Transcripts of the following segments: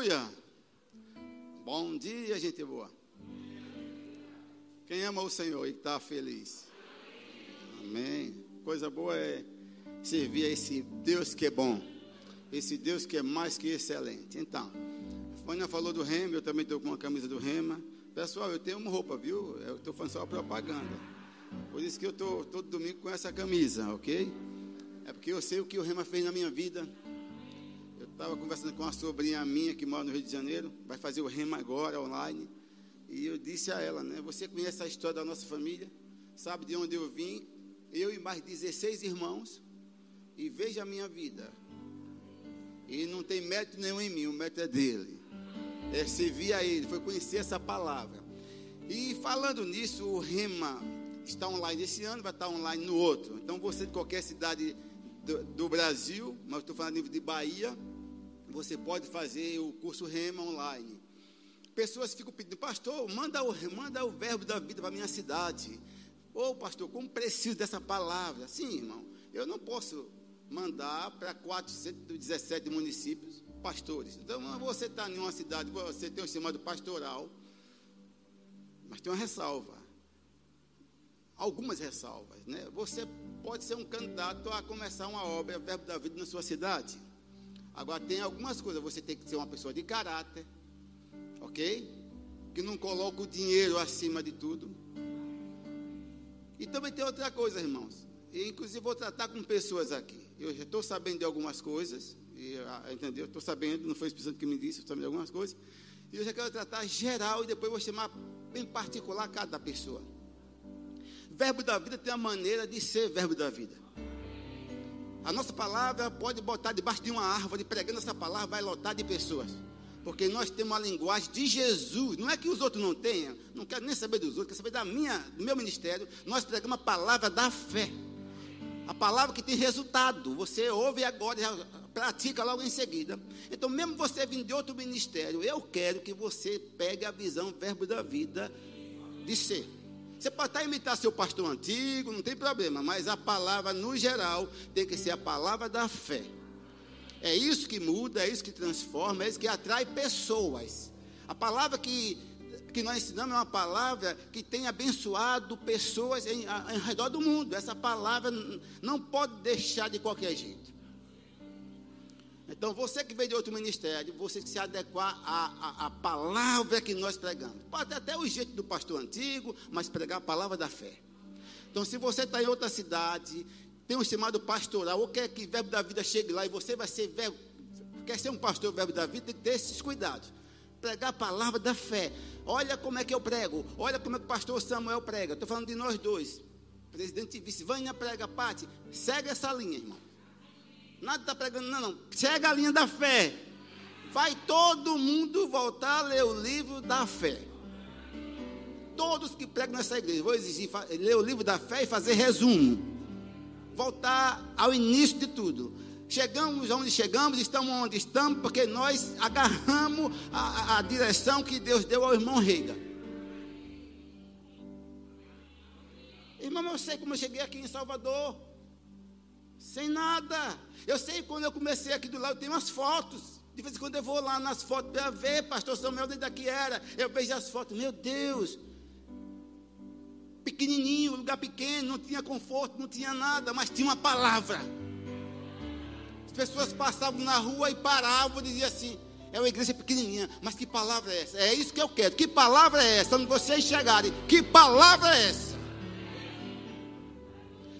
Aleluia. Bom dia, gente boa. Quem ama o Senhor e está feliz? Amém. Coisa boa é servir a esse Deus que é bom, esse Deus que é mais que excelente. Então, a Fânia falou do Rema, eu também estou com uma camisa do Rema. Pessoal, eu tenho uma roupa, viu? Eu estou fazendo só propaganda. Por isso que eu estou todo domingo com essa camisa, ok? É porque eu sei o que o Rema fez na minha vida. Estava conversando com uma sobrinha minha que mora no Rio de Janeiro, vai fazer o Rema agora online. E eu disse a ela, né? Você conhece a história da nossa família? Sabe de onde eu vim? Eu e mais 16 irmãos. E veja a minha vida. E não tem mérito nenhum em mim, o mérito é dele. É servir a ele, foi conhecer essa palavra. E falando nisso, o Rema está online esse ano, vai estar online no outro. Então você de qualquer cidade do, do Brasil, mas estou falando de Bahia, você pode fazer o curso Rema online. Pessoas ficam pedindo, pastor, manda o, manda o verbo da vida para minha cidade. Ô, oh, pastor, como preciso dessa palavra? Sim, irmão, eu não posso mandar para 417 municípios pastores. Então, você está em uma cidade, você tem um chamado pastoral, mas tem uma ressalva. Algumas ressalvas, né? Você pode ser um candidato a começar uma obra, verbo da vida na sua cidade. Agora, tem algumas coisas, você tem que ser uma pessoa de caráter, ok? Que não coloca o dinheiro acima de tudo. E também tem outra coisa, irmãos. E, inclusive, vou tratar com pessoas aqui. Eu já estou sabendo de algumas coisas, e, ah, entendeu? Estou sabendo, não foi o Espírito que me disse, estou sabendo de algumas coisas. E eu já quero tratar geral e depois vou chamar em particular cada pessoa. Verbo da vida tem a maneira de ser verbo da vida. A nossa palavra pode botar debaixo de uma árvore, pregando essa palavra, vai lotar de pessoas. Porque nós temos uma linguagem de Jesus. Não é que os outros não tenham. Não quero nem saber dos outros, quero saber da minha, do meu ministério. Nós pregamos a palavra da fé. A palavra que tem resultado. Você ouve agora e pratica logo em seguida. Então, mesmo você vindo de outro ministério, eu quero que você pegue a visão, verbo da vida de ser. Você pode até imitar seu pastor antigo, não tem problema, mas a palavra, no geral, tem que ser a palavra da fé. É isso que muda, é isso que transforma, é isso que atrai pessoas. A palavra que, que nós ensinamos é uma palavra que tem abençoado pessoas em, em redor do mundo. Essa palavra não pode deixar de qualquer jeito. Então, você que veio de outro ministério, você que se adequar à, à, à, palavra que nós pregamos. Pode até o jeito do pastor antigo, mas pregar a palavra da fé. Então, se você está em outra cidade tem um chamado pastoral, ou quer que o verbo da vida chegue lá e você vai ser verbo, quer ser um pastor verbo da vida, tem que ter esses cuidados. Pregar a palavra da fé. Olha como é que eu prego, olha como é que o pastor Samuel prega. Estou falando de nós dois. Presidente e vice, Vânia prega, Pati, segue essa linha, irmão. Nada está pregando, não, não. Segue a linha da fé. Vai todo mundo voltar a ler o livro da fé. Todos que pregam nessa igreja, vou exigir ler o livro da fé e fazer resumo voltar ao início de tudo. Chegamos onde chegamos, estamos onde estamos, porque nós agarramos a, a direção que Deus deu ao irmão Reiga. Irmão, eu sei como eu cheguei aqui em Salvador. Sem nada. Eu sei quando eu comecei aqui do lado, tem umas fotos. De vez em quando eu vou lá nas fotos para ver, pastor Samuel, onde daqui era. Eu vejo as fotos, meu Deus, pequenininho, lugar pequeno, não tinha conforto, não tinha nada, mas tinha uma palavra. As pessoas passavam na rua e paravam e diziam assim: é uma igreja pequenininha, mas que palavra é essa? É isso que eu quero. Que palavra é essa? Quando vocês chegarem, que palavra é essa?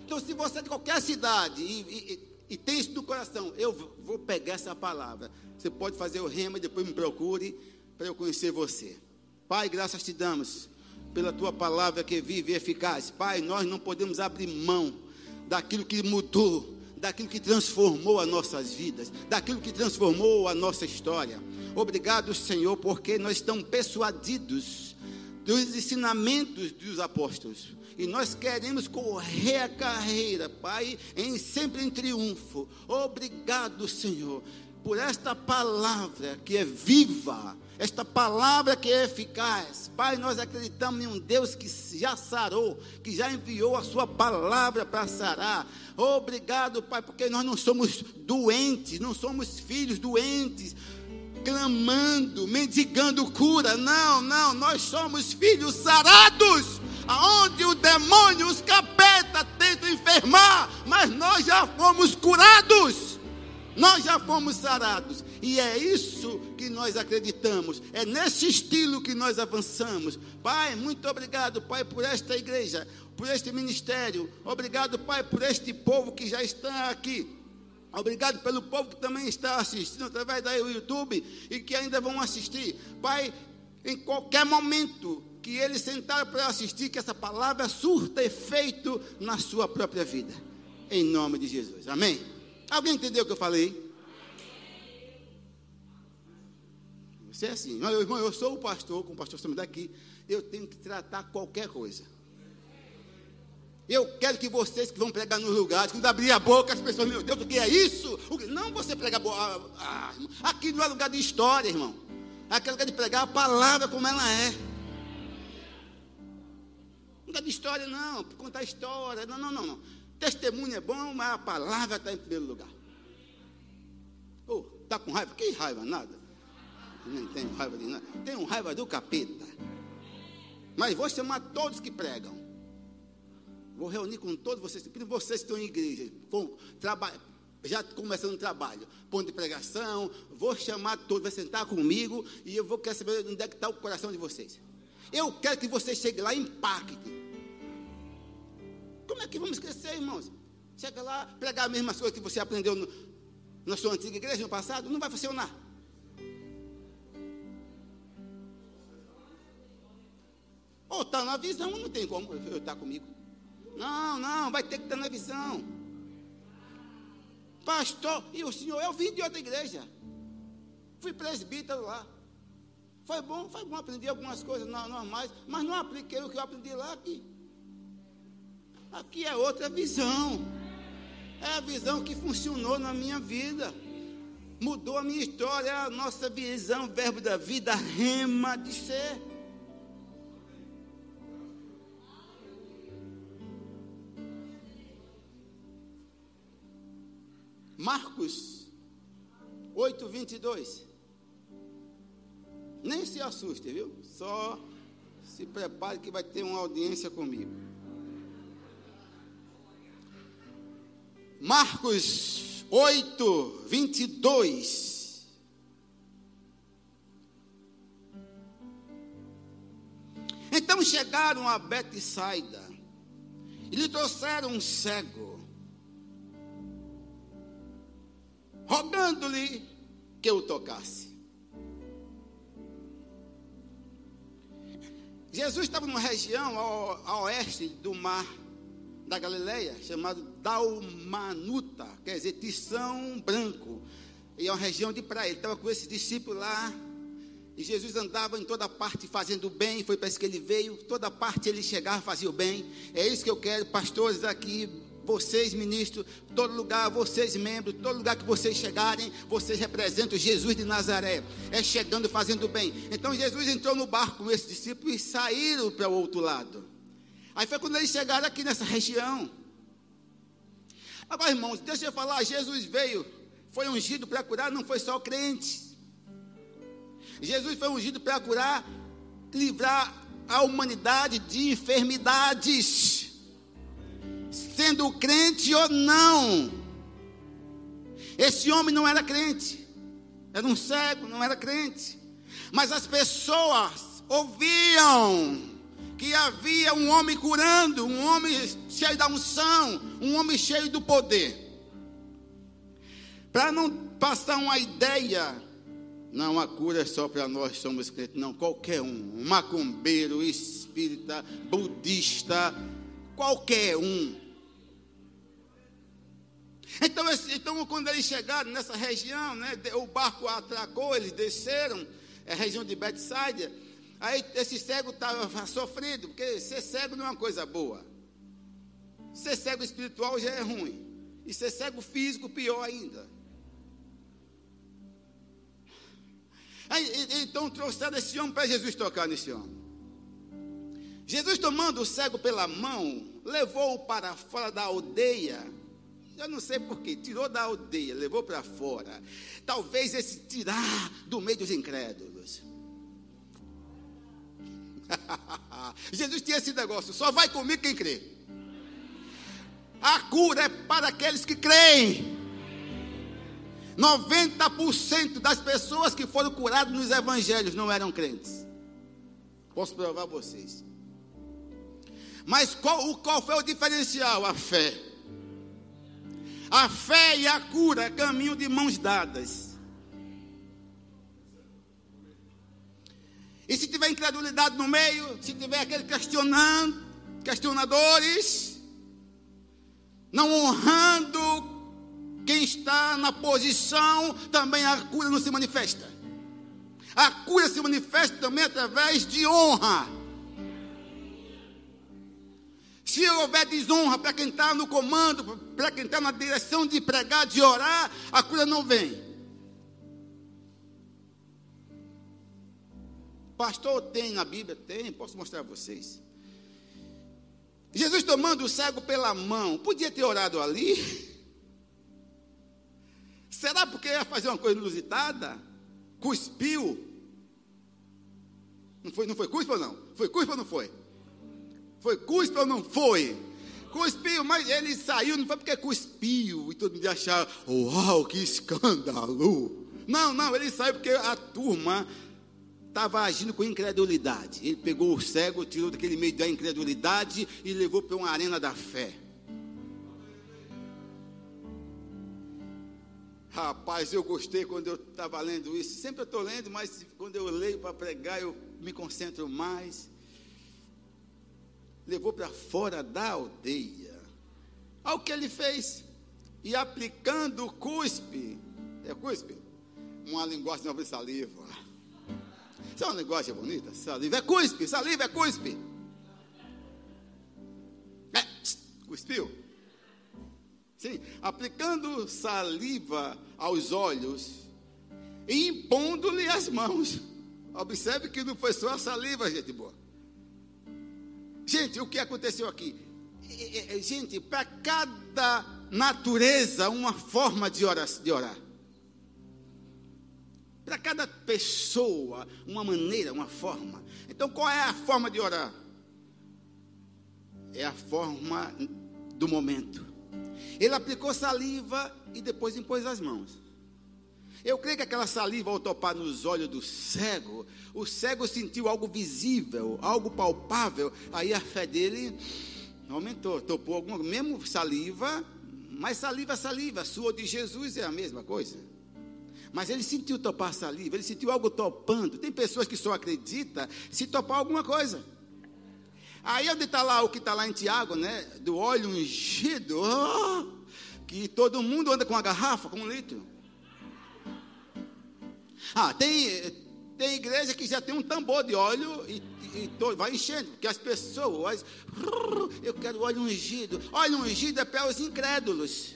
Então, se você é de qualquer cidade e, e, e tem isso no coração, eu vou pegar essa palavra. Você pode fazer o rema e depois me procure para eu conhecer você. Pai, graças te damos pela tua palavra que vive e eficaz. Pai, nós não podemos abrir mão daquilo que mudou, daquilo que transformou as nossas vidas, daquilo que transformou a nossa história. Obrigado, Senhor, porque nós estamos persuadidos dos ensinamentos dos apóstolos. E nós queremos correr a carreira, Pai, em sempre em triunfo. Obrigado, Senhor, por esta palavra que é viva esta palavra que é eficaz. Pai, nós acreditamos em um Deus que já sarou, que já enviou a sua palavra para sarar. Obrigado, Pai, porque nós não somos doentes, não somos filhos doentes. clamando, mendigando cura. Não, não, nós somos filhos sarados. Aonde o demônio, os capeta tentam enfermar, mas nós já fomos curados. Nós já fomos sarados. E é isso que nós acreditamos. É nesse estilo que nós avançamos. Pai, muito obrigado, Pai, por esta igreja, por este ministério. Obrigado, Pai, por este povo que já está aqui. Obrigado pelo povo que também está assistindo através do YouTube e que ainda vão assistir. Pai, em qualquer momento que eles sentaram para assistir, que essa palavra surta efeito na sua própria vida. Em nome de Jesus. Amém? Alguém entendeu o que eu falei? Você é assim, meu irmão, eu sou o pastor, como o pastor estamos daqui, eu tenho que tratar qualquer coisa. Eu quero que vocês que vão pregar nos lugares, quando abrir a boca, as pessoas, meu Deus, o que é isso? Não você pregar, ah, ah, aqui não é lugar de história, irmão. Aqui é lugar de pregar a palavra como ela é. Lugar de história, não, contar história, não, não, não, não. Testemunho é bom, mas a palavra está em primeiro lugar. Oh, está com raiva? Que raiva? Nada. Não tenho raiva de nada. Tenho raiva do capeta. Mas vou chamar todos que pregam. Vou reunir com todos vocês, vocês que estão em igreja, já começando o trabalho, ponto de pregação, vou chamar todos, vai sentar comigo e eu vou querer saber onde é que está o coração de vocês. Eu quero que vocês cheguem lá e impactem. Como é que vamos crescer, irmãos? Chega lá, pregar as mesmas coisas que você aprendeu no, na sua antiga igreja no passado, não vai funcionar. Ou está na visão, não tem como eu estar comigo. Não, não, vai ter que estar na visão. Pastor, e o senhor, eu vim de outra igreja. Fui presbítero lá. Foi bom, foi bom aprender algumas coisas normais, mas não apliquei o que eu aprendi lá aqui. Aqui é outra visão. É a visão que funcionou na minha vida. Mudou a minha história, a nossa visão, verbo da vida, rema de ser. Marcos 8, 22. Nem se assuste, viu? Só se prepare que vai ter uma audiência comigo. Marcos 8, 22. Então chegaram a Betsaida e lhe trouxeram um cego, rogando-lhe que o tocasse. Jesus estava numa região ao, oeste do mar da Galileia, chamado Dalmanuta, quer dizer, Tição Branco. E é uma região de praia. Ele estava com esses discípulos lá. E Jesus andava em toda parte fazendo bem. Foi para isso que ele veio. Toda parte ele chegava, fazia o bem. É isso que eu quero, pastores aqui, vocês, ministros, todo lugar, vocês, membros, todo lugar que vocês chegarem, vocês representam Jesus de Nazaré. É chegando fazendo bem. Então Jesus entrou no barco com esses discípulos e saíram para o outro lado. Aí foi quando eles chegaram aqui nessa região. Agora, irmãos, deixa eu falar, Jesus veio, foi ungido para curar, não foi só crente. Jesus foi ungido para curar, livrar a humanidade de enfermidades, sendo crente ou não. Esse homem não era crente, era um cego, não era crente, mas as pessoas ouviam que havia um homem curando, um homem cheio da unção, um homem cheio do poder. Para não passar uma ideia, não, a cura é só para nós somos crentes, não, qualquer um, um macumbeiro, espírita, budista, qualquer um. Então, então, quando eles chegaram nessa região, né, o barco atracou, eles desceram, é a região de Betsaida, Aí esse cego estava sofrendo, porque ser cego não é uma coisa boa. Ser cego espiritual já é ruim. E ser cego físico, pior ainda. Aí, então trouxeram esse homem para Jesus tocar nesse homem. Jesus, tomando o cego pela mão, levou-o para fora da aldeia. Eu não sei porquê. Tirou da aldeia, levou para fora. Talvez esse tirar do meio dos incrédulos. Jesus tinha esse negócio. Só vai comigo quem crê. A cura é para aqueles que creem. 90% das pessoas que foram curadas nos evangelhos não eram crentes. Posso provar vocês. Mas qual, qual foi o diferencial? A fé. A fé e a cura caminham de mãos dadas. E se tiver incredulidade no meio, se tiver aquele questionando, questionadores, não honrando quem está na posição, também a cura não se manifesta. A cura se manifesta também através de honra. Se houver desonra para quem está no comando, para quem está na direção de pregar, de orar, a cura não vem. Pastor, tem na Bíblia? Tem, posso mostrar a vocês. Jesus tomando o cego pela mão, podia ter orado ali? Será porque ia fazer uma coisa inusitada? Cuspiu? Não foi, não foi cuspa ou não? Foi cuspa ou não foi? Foi cuspa ou não foi? Cuspiu, mas ele saiu, não foi porque cuspiu e todo mundo achava, uau, que escândalo. Não, não, ele saiu porque a turma estava agindo com incredulidade. Ele pegou o cego, tirou daquele meio da incredulidade e levou para uma arena da fé. Rapaz, eu gostei quando eu estava lendo isso. Sempre eu estou lendo, mas quando eu leio para pregar, eu me concentro mais. Levou para fora da aldeia. Olha o que ele fez. E aplicando o cuspe. É cuspe? Uma linguagem de saliva. Isso é uma linguagem bonita? Saliva é cuspe, saliva é cuspe. É, cuspiu. Sim, aplicando saliva aos olhos e impondo-lhe as mãos. Observe que não foi só a saliva, gente boa. Gente, o que aconteceu aqui? Gente, para cada natureza, uma forma de orar. De orar. Para cada pessoa, uma maneira, uma forma. Então, qual é a forma de orar? É a forma do momento. Ele aplicou saliva e depois impôs as mãos. Eu creio que aquela saliva, ao topar nos olhos do cego, o cego sentiu algo visível, algo palpável. Aí a fé dele aumentou, topou alguma, mesmo saliva, mas saliva, saliva, sua de Jesus é a mesma coisa. Mas ele sentiu topar saliva, ele sentiu algo topando. Tem pessoas que só acreditam se topar alguma coisa. Aí onde está lá o que está lá em Tiago, né? Do óleo ungido, oh, que todo mundo anda com uma garrafa, com um litro. Ah, tem, tem igreja que já tem um tambor de óleo e, e, e vai enchendo, porque as pessoas, eu quero óleo ungido. Óleo ungido é para os incrédulos.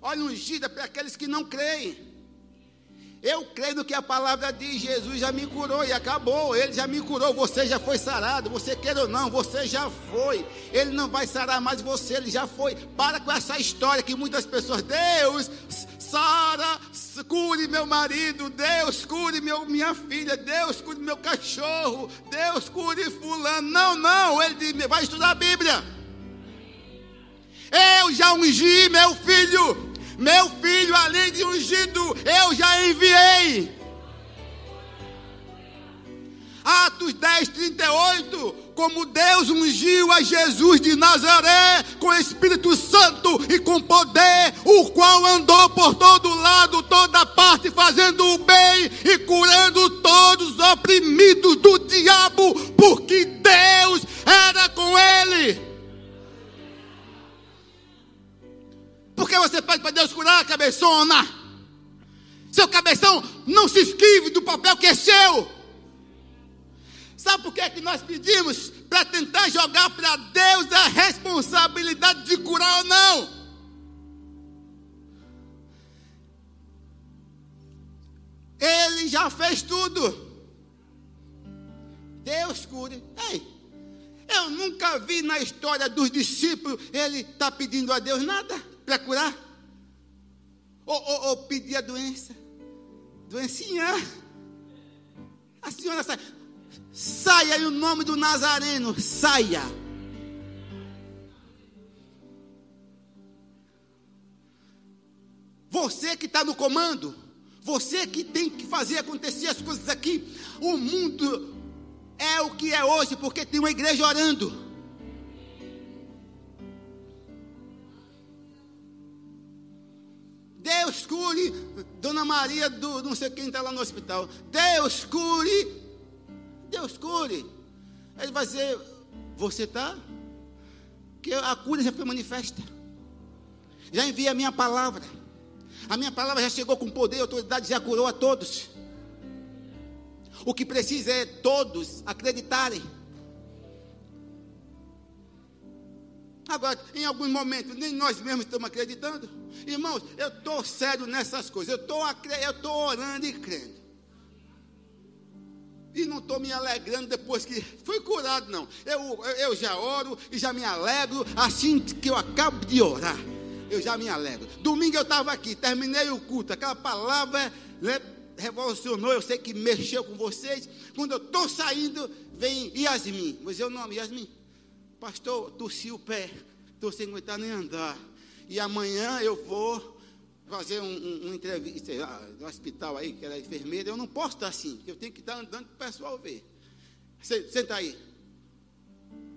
Óleo ungido é para aqueles que não creem. Eu creio no que a palavra diz. Jesus já me curou e acabou. Ele já me curou. Você já foi sarado. Você quer ou não, você já foi. Ele não vai sarar mais você. Ele já foi. Para com essa história que muitas pessoas. Deus, Sara, cure meu marido. Deus, cure meu, minha filha. Deus, cure meu cachorro. Deus, cure fulano. Não, não. Ele diz, vai estudar a Bíblia. Eu já ungi meu filho. Meu filho, além de ungido, eu já enviei. Atos 10, 38. Como Deus ungiu a Jesus de Nazaré com Espírito Santo e com poder, o qual andou por todo lado, toda parte, fazendo o bem e curando todos os oprimidos do diabo, porque Deus era com ele. Porque você pede para Deus curar cabeçona. Seu cabeção não se esquive do papel que é seu. Sabe por que, é que nós pedimos? Para tentar jogar para Deus a responsabilidade de curar ou não. Ele já fez tudo. Deus cure. Ei, eu nunca vi na história dos discípulos ele está pedindo a Deus nada para curar. Ou, ou, ou pedir a doença. Doencinha. A senhora sai. Saia em nome do Nazareno. Saia. Você que está no comando. Você que tem que fazer acontecer as coisas aqui. O mundo é o que é hoje porque tem uma igreja orando. Deus cure Dona Maria do não sei quem está lá no hospital. Deus cure. Deus cure. Ele vai dizer, você está? Que a cura já foi manifesta. Já envia a minha palavra. A minha palavra já chegou com poder e autoridade, já curou a todos. O que precisa é todos acreditarem. Agora, em alguns momentos, nem nós mesmos estamos acreditando. Irmãos, eu estou sério nessas coisas. Eu estou orando e crendo. E não estou me alegrando depois que fui curado, não. Eu, eu já oro e já me alegro assim que eu acabo de orar. Eu já me alegro. Domingo eu estava aqui, terminei o culto. Aquela palavra né, revolucionou, eu sei que mexeu com vocês. Quando eu estou saindo, vem Yasmin. Mas eu não, Yasmin pastor, torci o pé, estou sem aguentar nem andar. E amanhã eu vou fazer um, um, um entrevista lá, no hospital aí, que ela é enfermeira. Eu não posso estar assim, eu tenho que estar andando para o pessoal ver. Senta aí.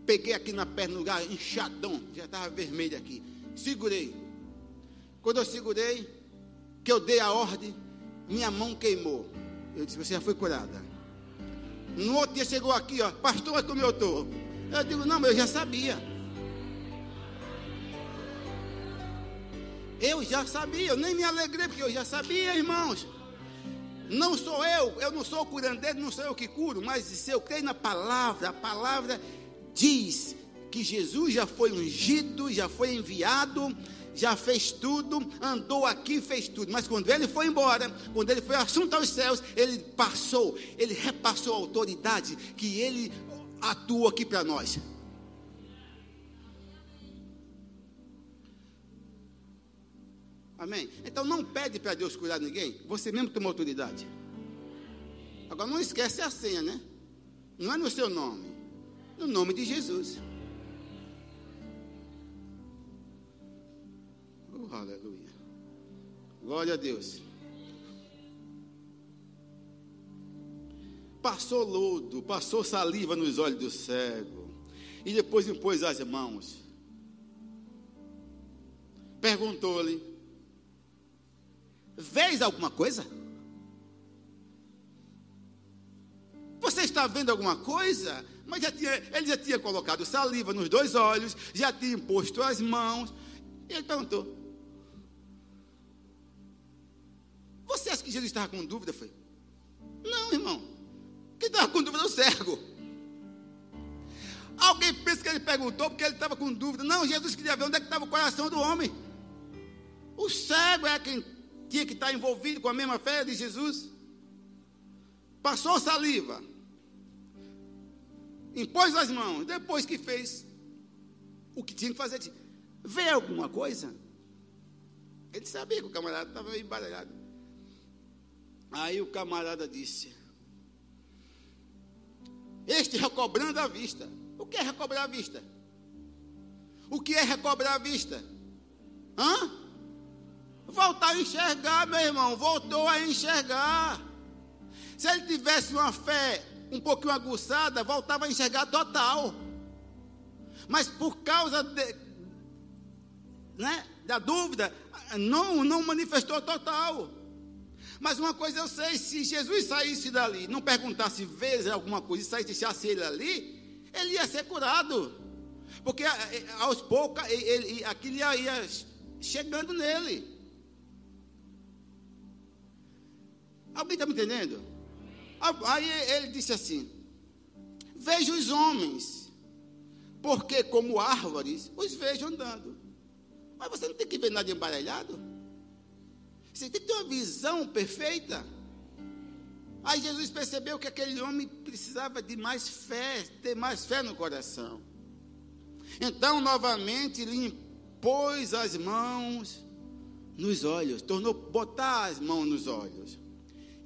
Peguei aqui na perna, no lugar inchadão, já estava vermelho aqui. Segurei. Quando eu segurei, que eu dei a ordem, minha mão queimou. Eu disse, você já foi curada. No outro dia chegou aqui, ó, pastor, olha como eu estou. Eu digo, não, mas eu já sabia. Eu já sabia, eu nem me alegrei, porque eu já sabia, irmãos. Não sou eu, eu não sou curandeiro, não sou eu que curo, mas se eu creio na palavra, a palavra diz que Jesus já foi ungido, já foi enviado, já fez tudo, andou aqui, fez tudo. Mas quando ele foi embora, quando ele foi assunto aos céus, ele passou, ele repassou a autoridade que ele atua aqui para nós. Amém? Então não pede para Deus curar ninguém, você mesmo toma autoridade. Agora não esquece a senha, né? Não é no seu nome, no nome de Jesus. Oh, aleluia. Glória a Deus. passou lodo, passou saliva nos olhos do cego, e depois impôs as mãos. Perguntou-lhe: Vês alguma coisa? Você está vendo alguma coisa? Mas já tinha, ele já tinha colocado saliva nos dois olhos, já tinha imposto as mãos. E ele perguntou: Você acha que Jesus estava com dúvida? Foi? Não, irmão. Quem estava com dúvida? O cego. Alguém pensa que ele perguntou porque ele estava com dúvida. Não, Jesus queria ver onde é que estava o coração do homem. O cego é quem tinha que estar envolvido com a mesma fé de Jesus. Passou saliva. Impôs as mãos. Depois que fez o que tinha que fazer, disse, vê alguma coisa? Ele sabia que o camarada estava embaralhado. Aí o camarada disse: este recobrando a vista. O que é recobrar a vista? O que é recobrar a vista? Hã? Voltar a enxergar, meu irmão. Voltou a enxergar. Se ele tivesse uma fé um pouquinho aguçada, voltava a enxergar total. Mas por causa de, né, da dúvida, não, não manifestou total. Mas uma coisa eu sei: se Jesus saísse dali, não perguntasse vezes alguma coisa e saísse, deixasse ele ali, ele ia ser curado. Porque eh, eh, aos poucos ele, aquilo ia, ia chegando nele. Alguém está me entendendo? Aí ele disse assim: Vejo os homens, porque como árvores os vejo andando. Mas você não tem que ver nada embaralhado. Você tem que ter uma visão perfeita. Aí Jesus percebeu que aquele homem precisava de mais fé, ter mais fé no coração. Então, novamente, lhe pôs as mãos nos olhos, tornou botar as mãos nos olhos.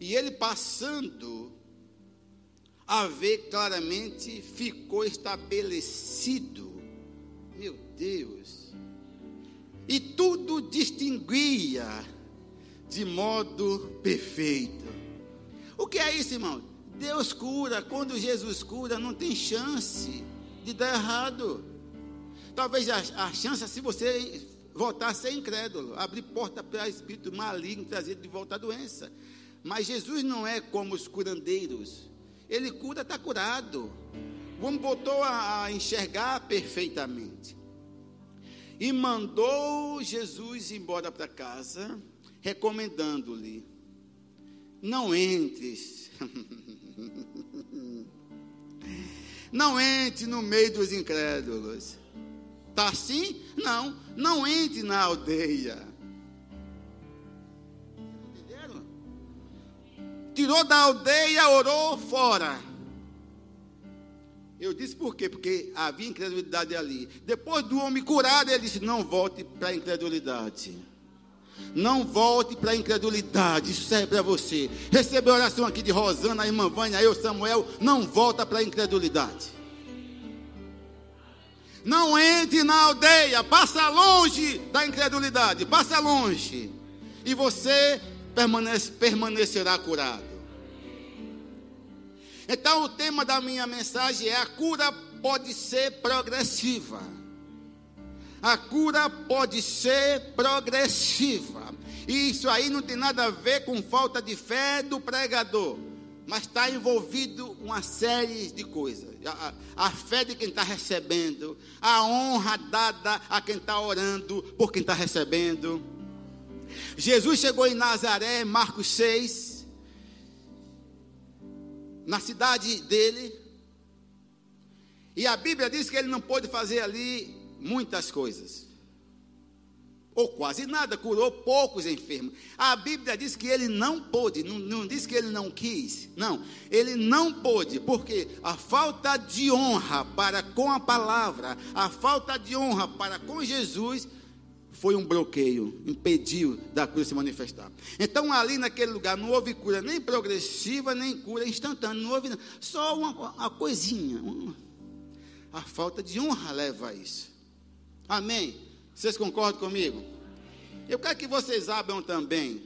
E ele passando a ver claramente, ficou estabelecido. Meu Deus. E tudo distinguia de modo perfeito. O que é isso, irmão? Deus cura, quando Jesus cura, não tem chance de dar errado. Talvez a, a chance é se você voltar a ser incrédulo, abrir porta para espírito maligno trazer de volta a doença. Mas Jesus não é como os curandeiros. Ele cura, está curado. O homem botou a, a enxergar perfeitamente. E mandou Jesus embora para casa, recomendando-lhe: não entres. não entre no meio dos incrédulos. Está assim? Não, não entre na aldeia. Tirou da aldeia, orou fora. Eu disse por quê? Porque havia incredulidade ali. Depois do homem curado, ele disse: Não volte para a incredulidade. Não volte para a incredulidade. Isso serve para você. Recebeu a oração aqui de Rosana, a irmã Vânia, eu, Samuel. Não volta para a incredulidade. Não entre na aldeia, passa longe da incredulidade, passa longe. E você permanece, permanecerá curado. Então, o tema da minha mensagem é: a cura pode ser progressiva. A cura pode ser progressiva. E isso aí não tem nada a ver com falta de fé do pregador mas está envolvido uma série de coisas. A, a fé de quem está recebendo, a honra dada a quem está orando por quem está recebendo. Jesus chegou em Nazaré, Marcos 6, na cidade dele, e a Bíblia diz que ele não pôde fazer ali muitas coisas ou quase nada, curou poucos enfermos. A Bíblia diz que ele não pôde, não, não diz que ele não quis, não, ele não pôde, porque a falta de honra para com a palavra, a falta de honra para com Jesus, foi um bloqueio, impediu da cruz se manifestar. Então, ali naquele lugar, não houve cura nem progressiva, nem cura instantânea, não houve só uma, uma coisinha. Uma, a falta de honra leva a isso. Amém? Vocês concordam comigo? Eu quero que vocês abram também.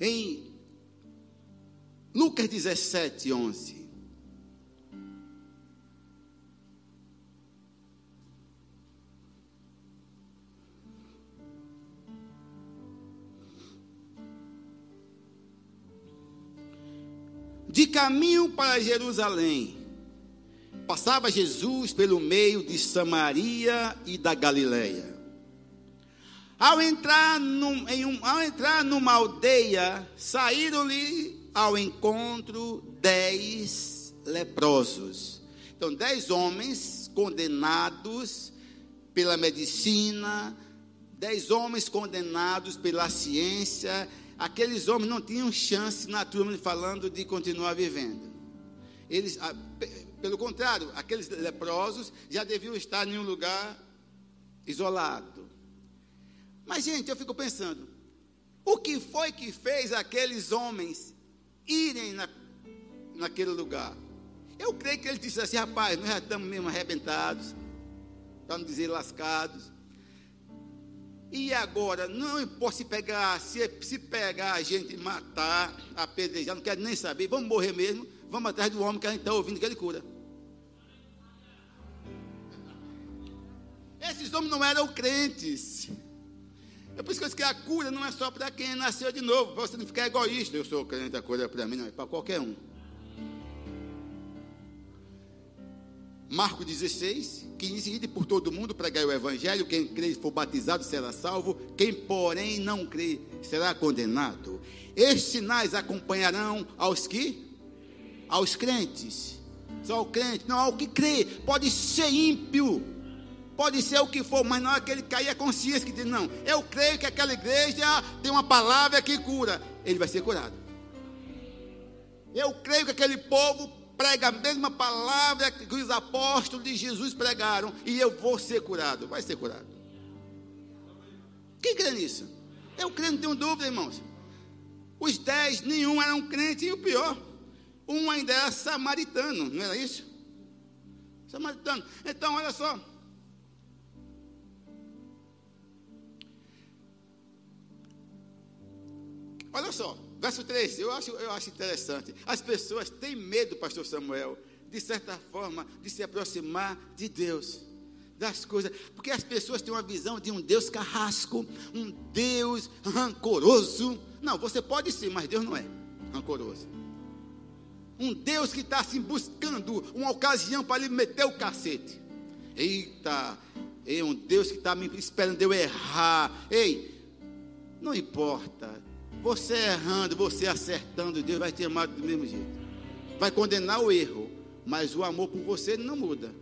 Em Lucas 17, 11. Caminho para Jerusalém, Passava Jesus pelo meio de Samaria e da Galileia. Ao entrar, num, um, ao entrar numa aldeia, saíram-lhe ao encontro dez leprosos. Então, dez homens condenados pela medicina, dez homens condenados pela ciência. Aqueles homens não tinham chance, na turma falando, de continuar vivendo. Eles, pelo contrário, aqueles leprosos já deviam estar em um lugar isolado. Mas, gente, eu fico pensando: o que foi que fez aqueles homens irem na, naquele lugar? Eu creio que ele disse assim: rapaz, nós já estamos mesmo arrebentados, para não dizer lascados. E agora, não importa se pegar, se, se pegar a gente, matar, apedrejar, não quero nem saber, vamos morrer mesmo. Vamos atrás do homem que a gente está ouvindo que ele cura. Esses homens não eram crentes. É por isso que eu disse que a cura não é só para quem nasceu de novo, para você não ficar egoísta. Eu sou crente, a cura é para mim, não, é para qualquer um. Marcos 16, 15, ide por todo mundo pregar o evangelho, quem crê e for batizado será salvo, quem porém não crê será condenado. Estes sinais acompanharão aos que aos crentes. Só o crente, não ao que crê. Pode ser ímpio, pode ser o que for, mas não é aquele que cair a consciência que diz: Não, eu creio que aquela igreja tem uma palavra que cura. Ele vai ser curado. Eu creio que aquele povo prega a mesma palavra que os apóstolos de Jesus pregaram, e eu vou ser curado. Vai ser curado. Quem crê nisso? Eu creio, não tenho dúvida, irmãos. Os dez, nenhum era um crente, e o pior, um ainda era samaritano, não era isso? Samaritano. Então, olha só. Olha só. Verso 3, eu acho, eu acho interessante. As pessoas têm medo, pastor Samuel, de certa forma, de se aproximar de Deus, das coisas, porque as pessoas têm uma visão de um Deus carrasco, um Deus rancoroso. Não, você pode ser, mas Deus não é rancoroso. Um Deus que está assim buscando uma ocasião para lhe meter o cacete. Eita, é um Deus que está me esperando eu errar. Ei, não importa. Você errando, você acertando, Deus vai te amar do mesmo jeito. Vai condenar o erro, mas o amor por você não muda.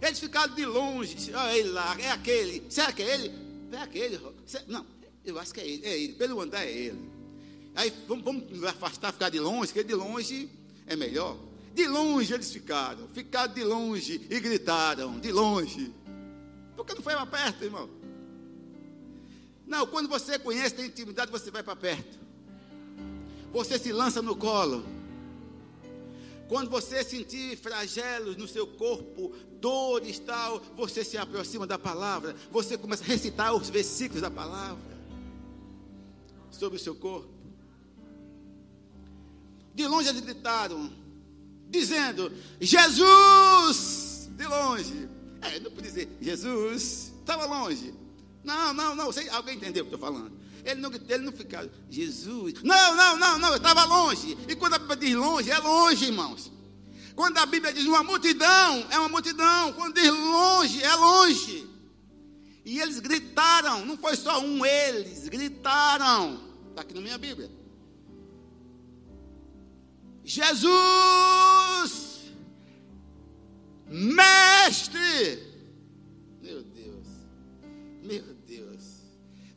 Eles ficaram de longe, olha ele lá, é aquele. Será que é ele? É aquele. Não, eu acho que é ele. É ele. Pelo andar é ele. Aí vamos, vamos afastar, ficar de longe, porque de longe é melhor. De longe eles ficaram. Ficaram de longe e gritaram, de longe. Porque não foi mais perto, irmão. Não, quando você conhece, tem intimidade, você vai para perto. Você se lança no colo. Quando você sentir flagelos no seu corpo, dores tal, você se aproxima da palavra. Você começa a recitar os versículos da palavra sobre o seu corpo. De longe eles gritaram, dizendo: Jesus! De longe. É, não podia dizer Jesus, estava longe. Não, não, não. Você, alguém entendeu o que eu estou falando? Ele não, ele não ficava, Jesus. Não, não, não, não. Eu estava longe. E quando a Bíblia diz longe, é longe, irmãos. Quando a Bíblia diz uma multidão, é uma multidão. Quando diz longe, é longe. E eles gritaram, não foi só um, eles gritaram. Está aqui na minha Bíblia. Jesus, Mestre. Meu Deus, meu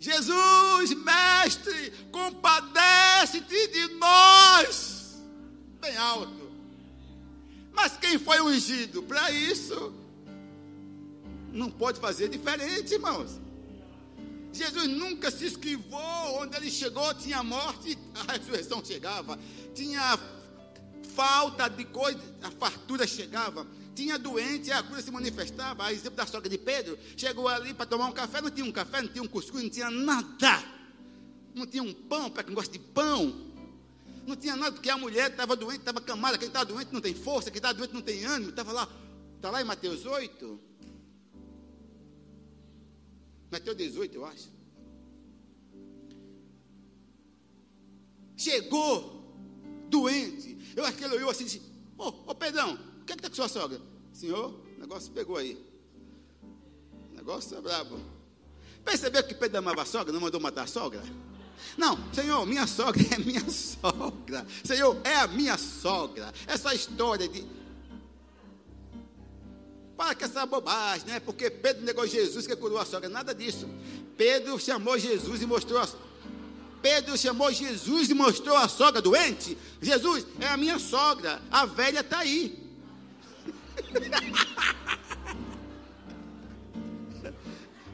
Jesus, mestre, compadece-te de nós. Bem alto. Mas quem foi ungido? Para isso, não pode fazer diferente, irmãos. Jesus nunca se esquivou. Onde ele chegou, tinha morte, a ressurreição chegava. Tinha falta de coisa, a fartura chegava tinha doente, a cura se manifestava. A exemplo da sogra de Pedro, chegou ali para tomar um café, não tinha um café, não tinha um cuscuz, não tinha nada. Não tinha um pão, para quem gosta de pão. Não tinha nada, porque a mulher estava doente, estava camada. Quem está doente não tem força, quem está doente não tem ânimo. Estava lá, está lá em Mateus 8. Mateus 18, eu acho. Chegou doente. Eu acho que ele olhou assim e disse: Ô, oh, oh, que é que está com sua sogra? Senhor, o negócio pegou aí. O negócio é brabo. Percebeu que Pedro amava a sogra, não mandou matar a sogra? Não, Senhor, minha sogra é minha sogra. Senhor, é a minha sogra. Essa história de. Para que essa bobagem, né? Porque Pedro negou Jesus que curou a sogra. Nada disso. Pedro chamou Jesus e mostrou a Pedro chamou Jesus e mostrou a sogra doente. Jesus, é a minha sogra. A velha está aí.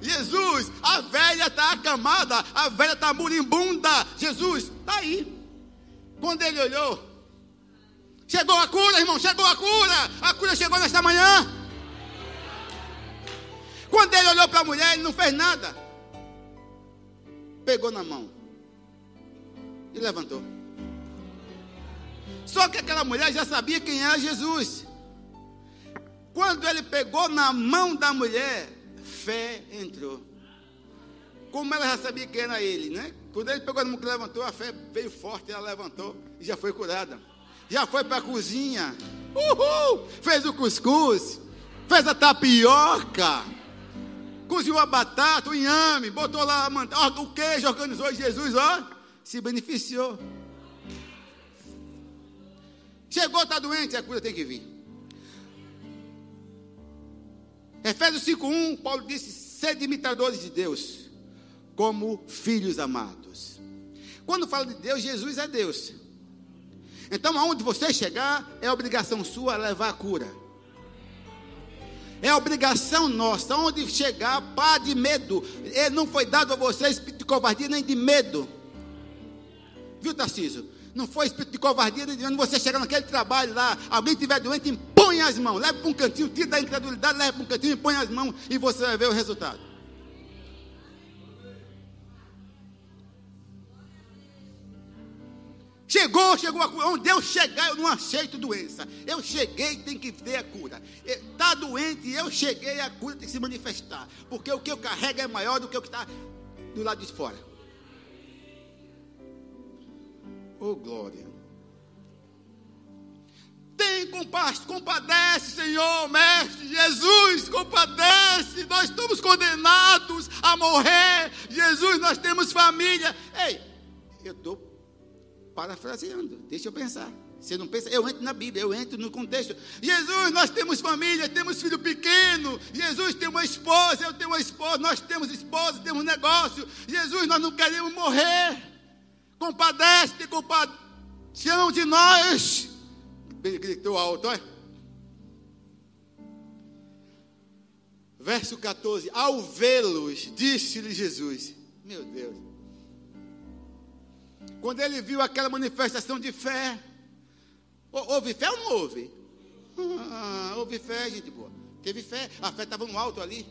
Jesus, a velha está acamada, a velha está moribunda. Jesus, está aí. Quando ele olhou, chegou a cura, irmão, chegou a cura. A cura chegou nesta manhã. Quando ele olhou para a mulher, ele não fez nada. Pegou na mão e levantou. Só que aquela mulher já sabia quem era Jesus. Quando ele pegou na mão da mulher, fé entrou. Como ela já sabia que era ele, né? Quando ele pegou na mão que levantou, a fé veio forte, ela levantou e já foi curada. Já foi para a cozinha. Uhul! Fez o cuscuz, fez a tapioca, cozinhou a batata, o inhame, botou lá a o queijo, organizou e Jesus, ó, se beneficiou. Chegou, está doente, a cura tem que vir. Efésios 5:1, Paulo disse: "Sede imitadores de Deus, como filhos amados". Quando fala de Deus, Jesus é Deus. Então, aonde você chegar, é obrigação sua levar a cura. É obrigação nossa, onde chegar, pá de medo. Ele não foi dado a você espírito de covardia nem de medo. Viu, Tarcísio? Não foi espírito de covardia, de onde você chegar naquele trabalho lá, alguém estiver doente, impõe as mãos, leve para um cantinho, tira da incredulidade, leve para um cantinho, impõe as mãos e você vai ver o resultado. Chegou, chegou a cura. Onde eu chegar, eu não aceito doença. Eu cheguei, tem que ter a cura. Está doente, eu cheguei, a cura tem que se manifestar. Porque o que eu carrego é maior do que o que está do lado de fora. Oh, glória. Tem compaixão, compadece, Senhor, Mestre Jesus, compadece. Nós estamos condenados a morrer. Jesus, nós temos família. Ei, eu estou parafraseando, deixa eu pensar. Você não pensa, eu entro na Bíblia, eu entro no contexto. Jesus, nós temos família, temos filho pequeno. Jesus tem uma esposa, eu tenho uma esposa, nós temos esposa, temos negócio. Jesus, nós não queremos morrer. Compadece, tem compaixão de nós. Gritou alto, olha. Verso 14: Ao vê-los, disse-lhe Jesus: Meu Deus. Quando ele viu aquela manifestação de fé, houve fé ou não houve? Ah, houve fé, gente boa. Teve fé, a fé estava no alto ali.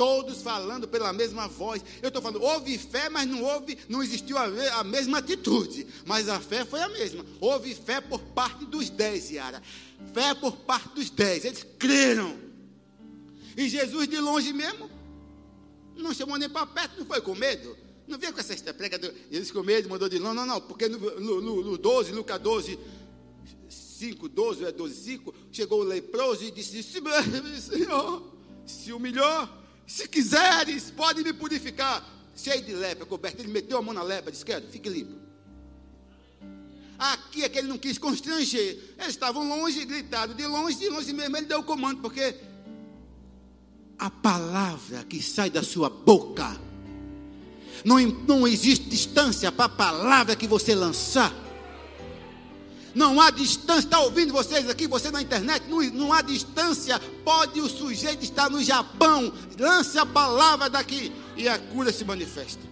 Todos falando pela mesma voz. Eu estou falando, houve fé, mas não houve, não existiu a, a, mesma atitude. Mas a fé foi a mesma. Houve fé por parte dos dez, Yara. Fé por parte dos dez. Eles creram. E Jesus de longe mesmo, não chamou nem para perto, não foi com medo. Não vem com essa prega, eles com medo, mandou de não, não, não, porque no, no, no 12, Lucas 12, 5, 12, é 12, 5, chegou o leproso e disse, Senhor, se humilhou, se quiseres, pode me purificar. Cheio de lepra, coberto, ele meteu a mão na lepra, disse, quero, fique limpo. Aqui é que ele não quis constranger. Eles estavam longe, gritaram, de longe, de longe mesmo, ele deu o comando, porque a palavra que sai da sua boca não, não existe distância para a palavra que você lançar. Não há distância, está ouvindo vocês aqui, você na internet, não, não há distância. Pode o sujeito estar no Japão, lance a palavra daqui e a cura se manifesta.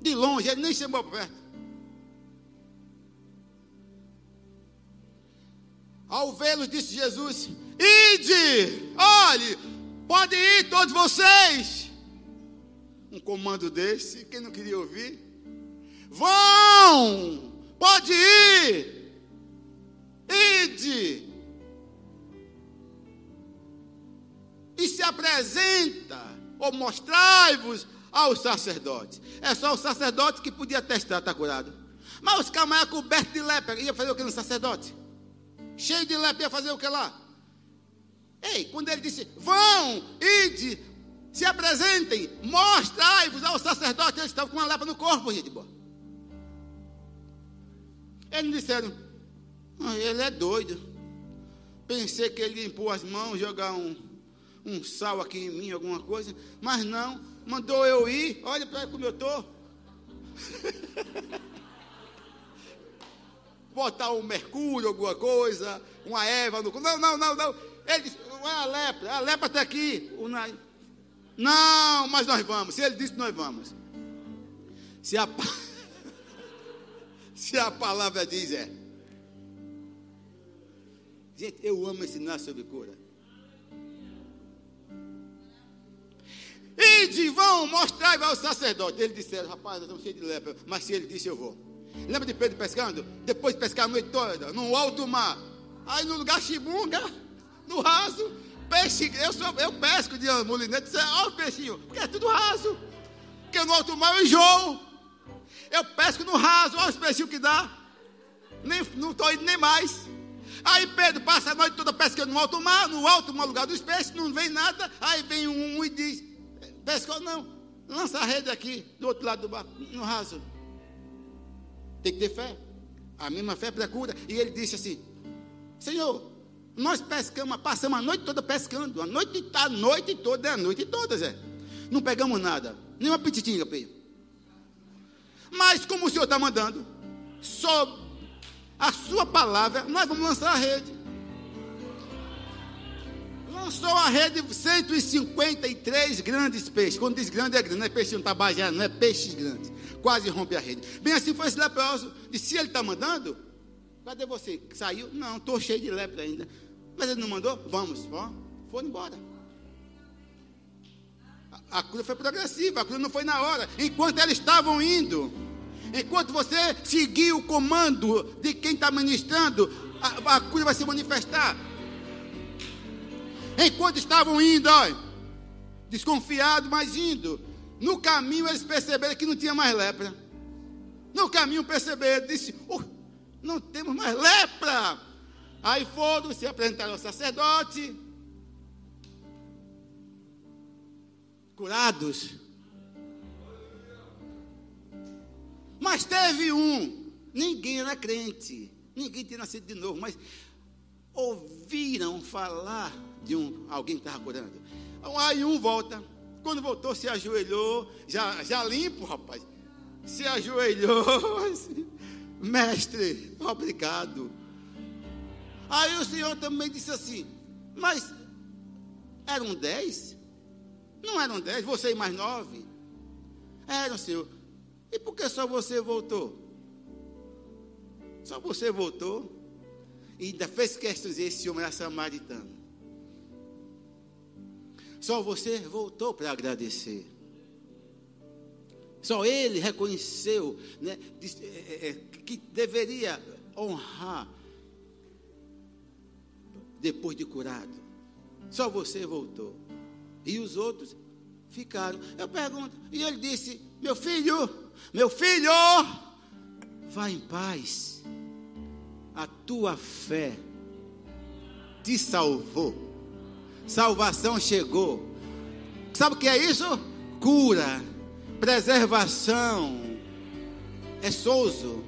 De longe, ele nem chamou perto. Ao vê-los, disse Jesus: Ide, olhe, pode ir todos vocês um comando desse, quem não queria ouvir? Vão! Pode ir! Ide! E se apresenta, ou mostrai-vos aos sacerdotes. É só o sacerdote que podia testar, está curado. Mas os camarões cobertos de lepra, ia fazer o que no sacerdote? Cheio de lepra, ia fazer o que lá? Ei, quando ele disse, vão, ide, se apresentem, mostrai-vos ao sacerdote. Eles estavam com uma lepra no corpo, gente boa. Eles disseram: ah, ele é doido. Pensei que ele ia impor as mãos, jogar um, um sal aqui em mim, alguma coisa. Mas não, mandou eu ir. Olha para como eu estou. Botar um mercúrio, alguma coisa, uma erva no. Não, não, não, não. Ele disse: é a lepra, a lepra está aqui. O, não, mas nós vamos. Se ele disse, nós vamos. Se a, se a palavra diz, é. Gente, eu amo ensinar sobre cura. Ide, vão mostrar ao sacerdote. Ele disse, rapaz, nós estamos cheios de lepra. Mas se ele disse, eu vou. Lembra de Pedro pescando? Depois de pescar a noite toda, no alto mar. Aí no lugar chibunga, no raso peixe, eu, sou, eu pesco de molinete, olha o peixinho, porque é tudo raso. Porque no alto mar eu enjoo. Eu pesco no raso, olha os peixinhos que dá. Nem, não estou indo nem mais. Aí Pedro passa a noite toda pescando no alto mar, no alto mar, lugar dos peixes, não vem nada. Aí vem um e diz: Pescou não, lança a rede aqui, do outro lado do barco, no raso. Tem que ter fé. A mesma fé procura. E ele disse assim: Senhor, nós pescamos, passamos a noite toda pescando. A noite, a noite toda, é a noite toda, Zé. Não pegamos nada. Nem uma pititinha, Pedro. Mas como o senhor está mandando, só a sua palavra, nós vamos lançar a rede. Lançou a rede 153 grandes peixes. Quando diz grande é grande, não é peixe não tabajara, não é peixes grandes. Quase rompe a rede. Bem assim foi esse leproso. E se ele está mandando, cadê você? Saiu? Não, estou cheio de lepra ainda. Mas ele não mandou? Vamos, ó, foram embora. A, a cura foi progressiva, a cura não foi na hora. Enquanto eles estavam indo, enquanto você seguir o comando de quem está ministrando, a, a cura vai se manifestar. Enquanto estavam indo, ó, desconfiado, mas indo. No caminho eles perceberam que não tinha mais lepra. No caminho perceberam, disse: oh, não temos mais lepra. Aí foram, se apresentaram ao sacerdote. Curados. Mas teve um, ninguém era crente, ninguém tinha nascido de novo, mas ouviram falar de um, alguém que estava curando. Aí um volta, quando voltou, se ajoelhou, já, já limpo, rapaz, se ajoelhou, mestre, obrigado. Aí o Senhor também disse assim: Mas eram dez? Não eram dez, você e mais nove? Eram, Senhor. E por que só você voltou? Só você voltou e ainda fez questão de dizer: esse homem era samaritano. Só você voltou para agradecer. Só ele reconheceu né, é, é, que deveria honrar depois de curado. Só você voltou. E os outros ficaram. Eu pergunto, e ele disse: Meu filho, meu filho, vá em paz. A tua fé te salvou. Salvação chegou. Sabe o que é isso? Cura, preservação, é souzo,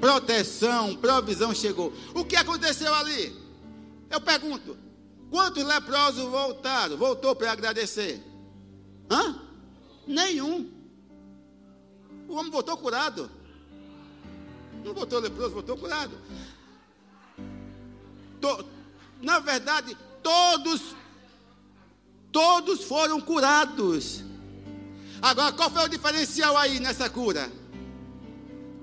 proteção, provisão chegou. O que aconteceu ali? Eu pergunto: quantos leprosos voltaram? Voltou para agradecer? Hã? Nenhum. O homem voltou curado. Não voltou leproso, voltou curado. To, na verdade, todos, todos foram curados. Agora, qual foi o diferencial aí nessa cura?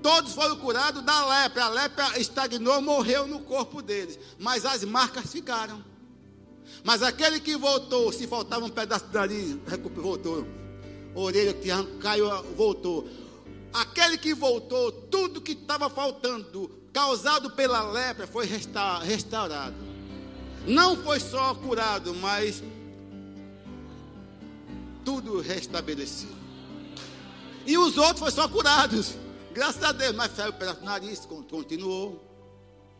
Todos foram curados da lepra. A lepra estagnou, morreu no corpo deles. Mas as marcas ficaram. Mas aquele que voltou, se faltava um pedaço de voltou. Orelha que caiu, voltou. Aquele que voltou, tudo que estava faltando, causado pela lepra, foi restaurado. Não foi só curado, mas tudo restabelecido. E os outros foram só curados. Graças a Deus, mas saiu pelo nariz, continuou,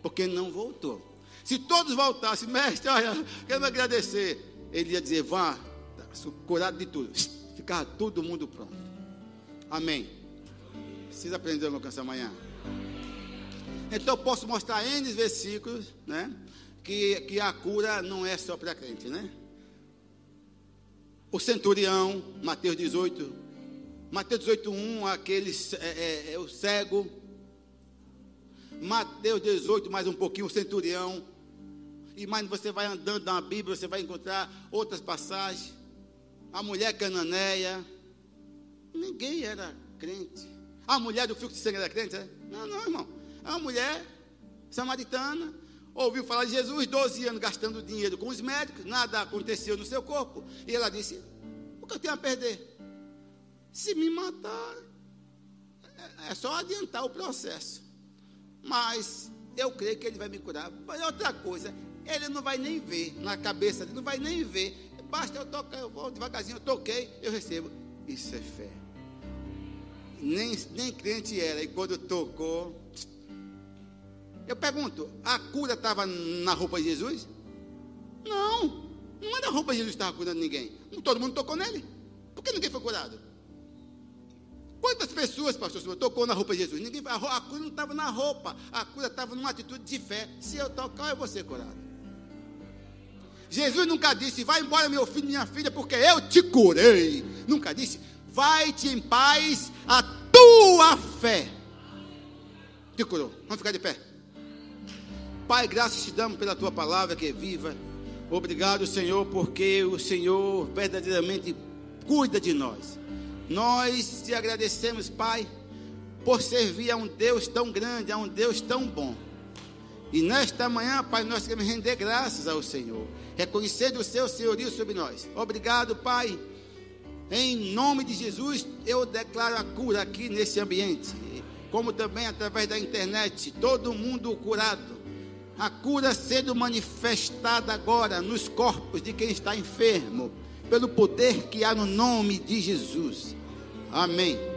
porque não voltou. Se todos voltassem, mestre, olha, quero agradecer, ele ia dizer, vá, curado de tudo, ficava todo mundo pronto. Amém. Precisa aprender alguma coisa amanhã. Então eu posso mostrar N versículos, né? Que, que a cura não é só para crente, né? O centurião, Mateus 18, Mateus 18:1, aquele é, é, é, o cego. Mateus 18, mais um pouquinho, o centurião. E mais você vai andando na Bíblia, você vai encontrar outras passagens. A mulher cananeia. Ninguém era crente. A mulher do fluxo de sangue era crente? É? Não, não, irmão. É uma mulher samaritana. Ouviu falar de Jesus, 12 anos gastando dinheiro com os médicos, nada aconteceu no seu corpo. E ela disse: O que eu tenho a perder? Se me matar, é, é só adiantar o processo. Mas eu creio que ele vai me curar. Mas outra coisa, ele não vai nem ver na cabeça, ele não vai nem ver. Basta eu tocar, eu vou devagarzinho, eu toquei, eu recebo. Isso é fé. Nem, nem crente era, e quando tocou. Eu pergunto, a cura estava na roupa de Jesus? Não, não era a roupa de Jesus que estava curando ninguém. Todo mundo tocou nele. Por que ninguém foi curado? Quantas pessoas, pastor, senhor, tocou na roupa de Jesus? Ninguém, a, cura não estava na roupa, a cura estava numa atitude de fé. Se eu tocar, eu vou ser curado. Jesus nunca disse, vai embora meu filho, minha filha, porque eu te curei. Nunca disse, vai-te em paz a tua fé. Te curou. Vamos ficar de pé. Pai, graças te damos pela tua palavra que é viva. Obrigado, Senhor, porque o Senhor verdadeiramente cuida de nós. Nós te agradecemos, Pai, por servir a um Deus tão grande, a um Deus tão bom. E nesta manhã, Pai, nós queremos render graças ao Senhor, reconhecendo o seu senhorio sobre nós. Obrigado, Pai. Em nome de Jesus, eu declaro a cura aqui nesse ambiente, como também através da internet, todo mundo curado. A cura sendo manifestada agora nos corpos de quem está enfermo, pelo poder que há no nome de Jesus. Amém.